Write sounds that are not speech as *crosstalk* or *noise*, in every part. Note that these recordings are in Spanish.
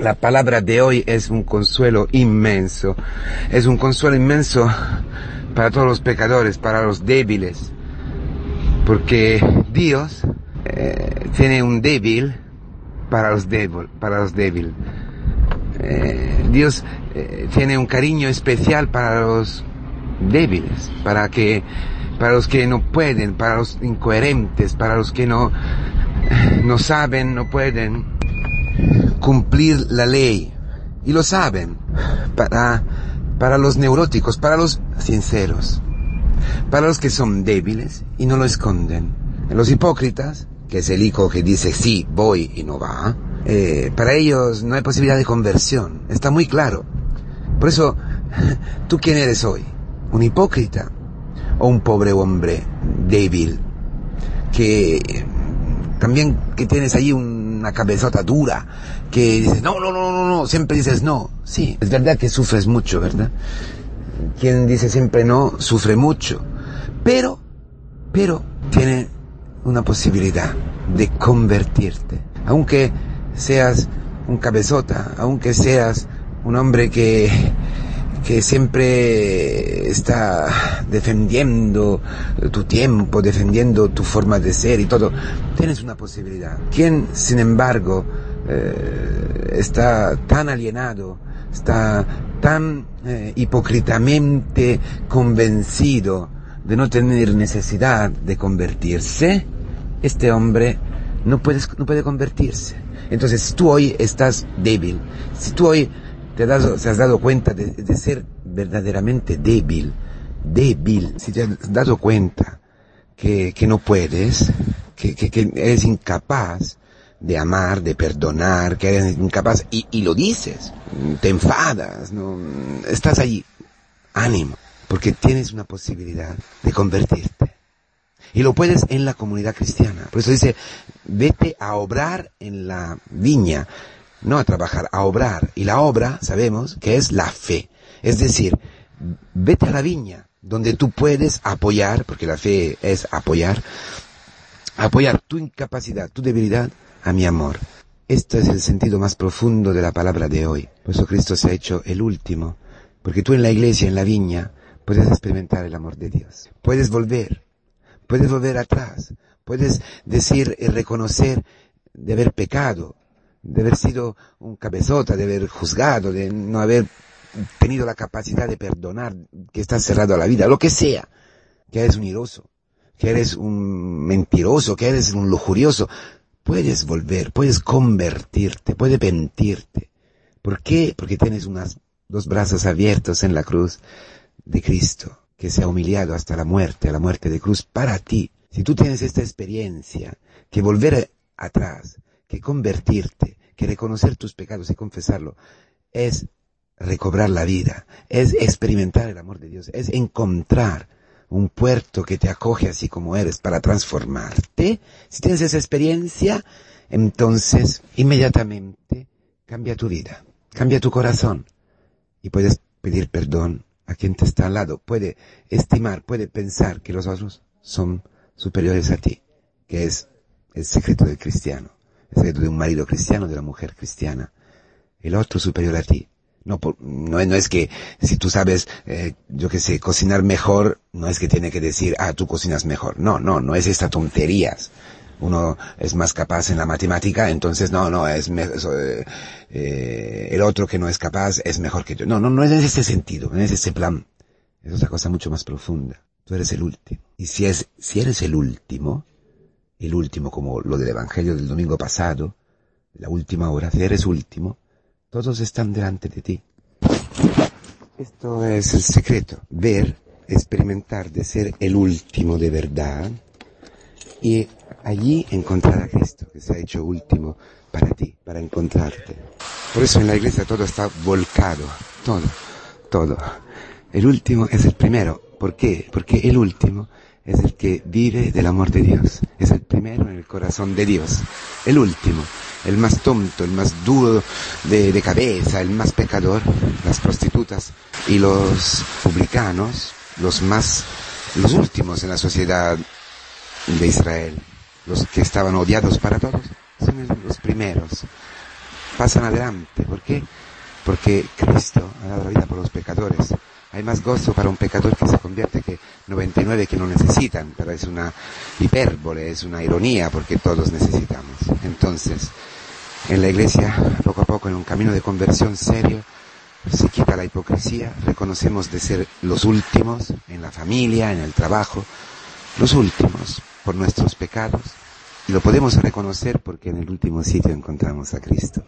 La palabra de hoy es un consuelo inmenso. Es un consuelo inmenso para todos los pecadores, para los débiles. Porque Dios eh, tiene un débil para los, débil, para los débiles. Eh, Dios eh, tiene un cariño especial para los débiles, para que, para los que no pueden, para los incoherentes, para los que no, no saben, no pueden cumplir la ley. Y lo saben. Para, para los neuróticos, para los sinceros, para los que son débiles y no lo esconden. Los hipócritas, que es el hijo que dice sí, voy y no va, eh, para ellos no hay posibilidad de conversión. Está muy claro. Por eso, *laughs* ¿tú quién eres hoy? ¿Un hipócrita? ¿O un pobre hombre débil? Que también que tienes ahí una cabezota dura, que dices, no, no, no, no, no, siempre dices no. Sí, es verdad que sufres mucho, ¿verdad? Quien dice siempre no, sufre mucho. Pero, pero, tiene una posibilidad de convertirte. Aunque seas un cabezota, aunque seas un hombre que, que siempre está defendiendo tu tiempo, defendiendo tu forma de ser y todo, tienes una posibilidad. Quien, sin embargo, eh, está tan alienado, está tan eh, hipócritamente convencido de no tener necesidad de convertirse, este hombre no, puede, no puede convertirse. Entonces, si tú hoy estás débil, si tú hoy te has dado, cuenta de, ser verdaderamente débil, débil, si te has dado cuenta que, no puedes, que, eres incapaz de amar, de perdonar, que eres incapaz, y, y lo dices, te enfadas, no, estás allí, ánimo, porque tienes una posibilidad de convertirte. Y lo puedes en la comunidad cristiana. Por eso dice, vete a obrar en la viña, no a trabajar, a obrar. Y la obra, sabemos, que es la fe. Es decir, vete a la viña, donde tú puedes apoyar, porque la fe es apoyar, apoyar tu incapacidad, tu debilidad a mi amor. Esto es el sentido más profundo de la palabra de hoy. Por eso Cristo se ha hecho el último, porque tú en la iglesia, en la viña, puedes experimentar el amor de Dios. Puedes volver, puedes volver atrás, puedes decir y reconocer de haber pecado, de haber sido un cabezota, de haber juzgado, de no haber tenido la capacidad de perdonar, que estás cerrado a la vida, lo que sea, que eres un iroso, que eres un mentiroso, que eres un lujurioso, puedes volver, puedes convertirte, puedes mentirte. ¿Por qué? Porque tienes unas dos brazos abiertos en la cruz de Cristo que se ha humillado hasta la muerte, la muerte de cruz, para ti. Si tú tienes esta experiencia, que volver atrás, que convertirte, que reconocer tus pecados y confesarlo, es recobrar la vida, es experimentar el amor de Dios, es encontrar un puerto que te acoge así como eres para transformarte. Si tienes esa experiencia, entonces inmediatamente cambia tu vida, cambia tu corazón y puedes pedir perdón a quien te está al lado, puede estimar, puede pensar que los otros son superiores a ti, que es el secreto del cristiano, de un marido cristiano, de la mujer cristiana. El otro superior a ti. No, no, es que si tú sabes, eh, yo qué sé, cocinar mejor, no es que tiene que decir, ah, tú cocinas mejor. No, no, no es esta tonterías uno es más capaz en la matemática, entonces no, no, es eh, eh, el otro que no es capaz es mejor que yo. No, no, no es en ese sentido, no es ese plan. Es otra cosa mucho más profunda. Tú eres el último. Y si es, si eres el último, el último como lo del Evangelio del domingo pasado, la última hora, si eres último, todos están delante de ti. Esto es el secreto, ver, experimentar de ser el último de verdad y allí encontrar a Cristo, que se ha hecho último para ti, para encontrarte. Por eso en la iglesia todo está volcado, todo, todo. El último es el primero. ¿Por qué? Porque el último es el que vive del amor de Dios. Es el primero en el corazón de Dios. El último, el más tonto, el más duro de, cabeza, el más pecador, las prostitutas y los publicanos, los más, los últimos en la sociedad de Israel los que estaban odiados para todos, son los primeros. pasan adelante. ¿Por qué? Porque Cristo ha dado la vida por los pecadores. Hay más gozo para un pecador que se convierte que 99 que no necesitan, pero es una hipérbole, es una ironía porque todos necesitamos. Entonces, en la iglesia, poco a poco, en un camino de conversión serio, se quita la hipocresía, reconocemos de ser los últimos en la familia, en el trabajo, los últimos por nuestros pecados, y lo podemos reconocer porque en el último sitio encontramos a Cristo,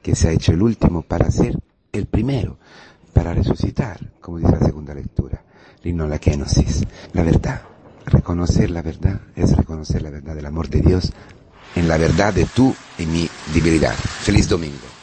que se ha hecho el último para ser el primero, para resucitar, como dice la segunda lectura, la kenosis, la verdad. Reconocer la verdad es reconocer la verdad del amor de Dios en la verdad de tú y mi debilidad. Feliz domingo.